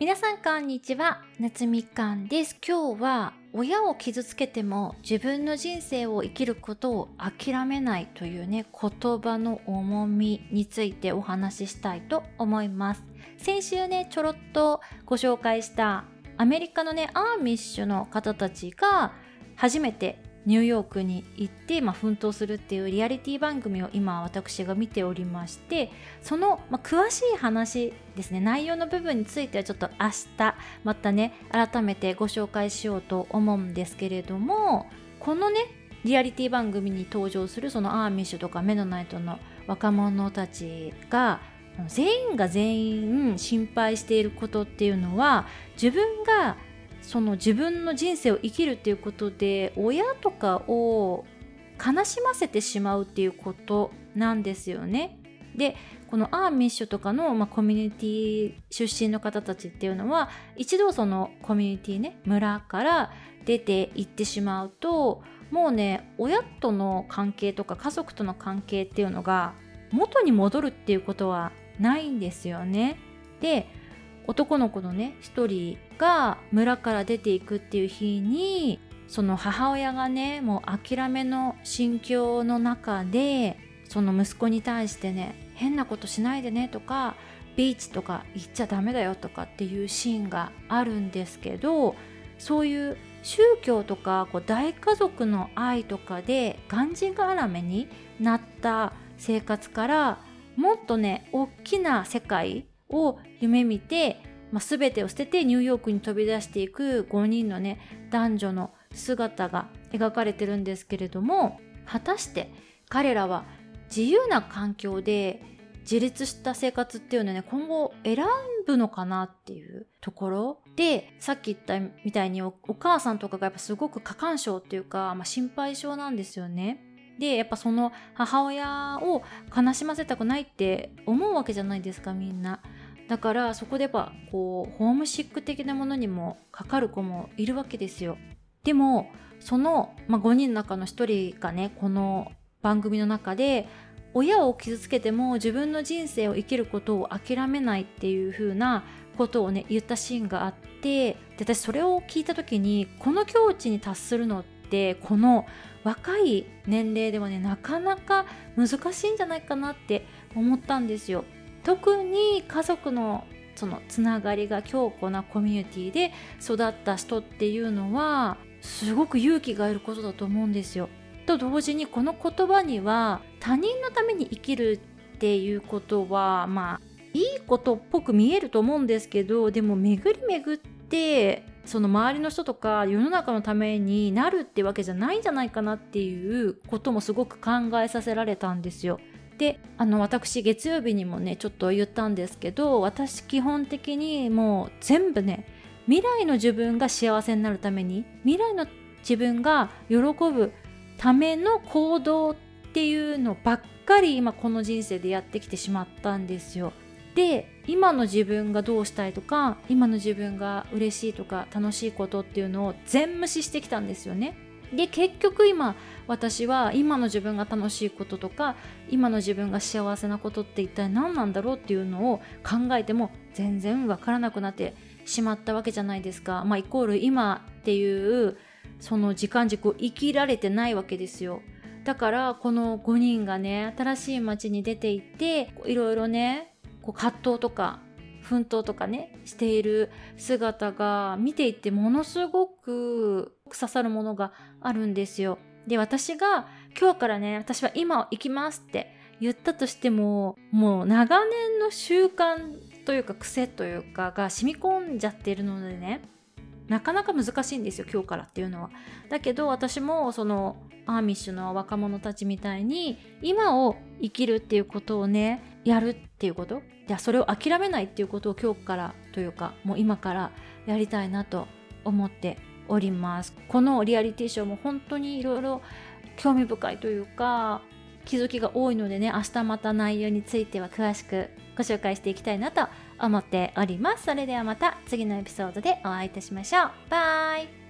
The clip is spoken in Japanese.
皆さんこんにちは。夏みかんです。今日は親を傷つけても自分の人生を生きることを諦めないというね言葉の重みについてお話ししたいと思います。先週ねちょろっとご紹介したアメリカのねアーミッシュの方たちが初めてニューヨークに行って、まあ、奮闘するっていうリアリティ番組を今私が見ておりましてその、まあ、詳しい話ですね内容の部分についてはちょっと明日またね改めてご紹介しようと思うんですけれどもこのねリアリティ番組に登場するそのアーミッシュとかメノナイトの若者たちが全員が全員心配していることっていうのは自分がその自分の人生を生きるっていうことで親とかを悲しませてしまうっていうことなんですよね。でこのアーミッシュとかの、まあ、コミュニティ出身の方たちっていうのは一度そのコミュニティね村から出て行ってしまうともうね親との関係とか家族との関係っていうのが元に戻るっていうことはないんですよね。で男の子のね一人が村から出ていくっていう日にその母親がねもう諦めの心境の中でその息子に対してね変なことしないでねとかビーチとか行っちゃダメだよとかっていうシーンがあるんですけどそういう宗教とかこう大家族の愛とかでがんじがらめになった生活からもっとね大きな世界を夢見て、まあ、全てを捨ててニューヨークに飛び出していく5人のね男女の姿が描かれてるんですけれども果たして彼らは自由な環境で自立した生活っていうのはね今後選ぶのかなっていうところでさっき言ったみたいにお母さんとかがやっぱすごく過干渉っていうか、まあ、心配性なんですよね。でやっぱその母親を悲しませたくないって思うわけじゃないですかみんな。だからそこでやっぱこうホームシック的なものにもかかる子もいるわけですよ。でもその、まあ、5人の中の1人がねこの番組の中で親を傷つけても自分の人生を生きることを諦めないっていう風なことをね言ったシーンがあって私それを聞いた時にこの境地に達するのってこの若い年齢ではねなかなか難しいんじゃないかなって思ったんですよ。特に家族のそのつながりが強固なコミュニティで育った人っていうのはすごく勇気がいることだと思うんですよ。と同時にこの言葉には他人のために生きるっていうことはまあいいことっぽく見えると思うんですけどでも巡り巡ってその周りの人とか世の中のためになるってわけじゃないんじゃないかなっていうこともすごく考えさせられたんですよ。であの私月曜日にもねちょっと言ったんですけど私基本的にもう全部ね未来の自分が幸せになるために未来の自分が喜ぶための行動っていうのばっかり今この人生でやってきてしまったんですよ。で今の自分がどうしたいとか今の自分が嬉しいとか楽しいことっていうのを全無視してきたんですよね。で結局今私は今の自分が楽しいこととか今の自分が幸せなことって一体何なんだろうっていうのを考えても全然わからなくなってしまったわけじゃないですか。まあイコール今っていうその時間軸を生きられてないわけですよ。だからこの5人がね新しい街に出て行っていろいろねこう葛藤とか奮闘とかねしている姿が見ていてものすごく刺さるものがあるんですよ。で私が今日からね私は今行きますって言ったとしてももう長年の習慣というか癖というかが染み込んじゃってるのでねなかなか難しいんですよ今日からっていうのは。だけど私もそのアーミッシュの若者たちみたいに今を生きるっていうことをねやるっていうこと？じゃあそれを諦めないっていうことを今日からというかもう今からやりたいなと思っております。このリアリティショーも本当にいろいろ興味深いというか気づきが多いのでね明日また内容については詳しくご紹介していきたいなと思っております。それではまた次のエピソードでお会いいたしましょう。バイ。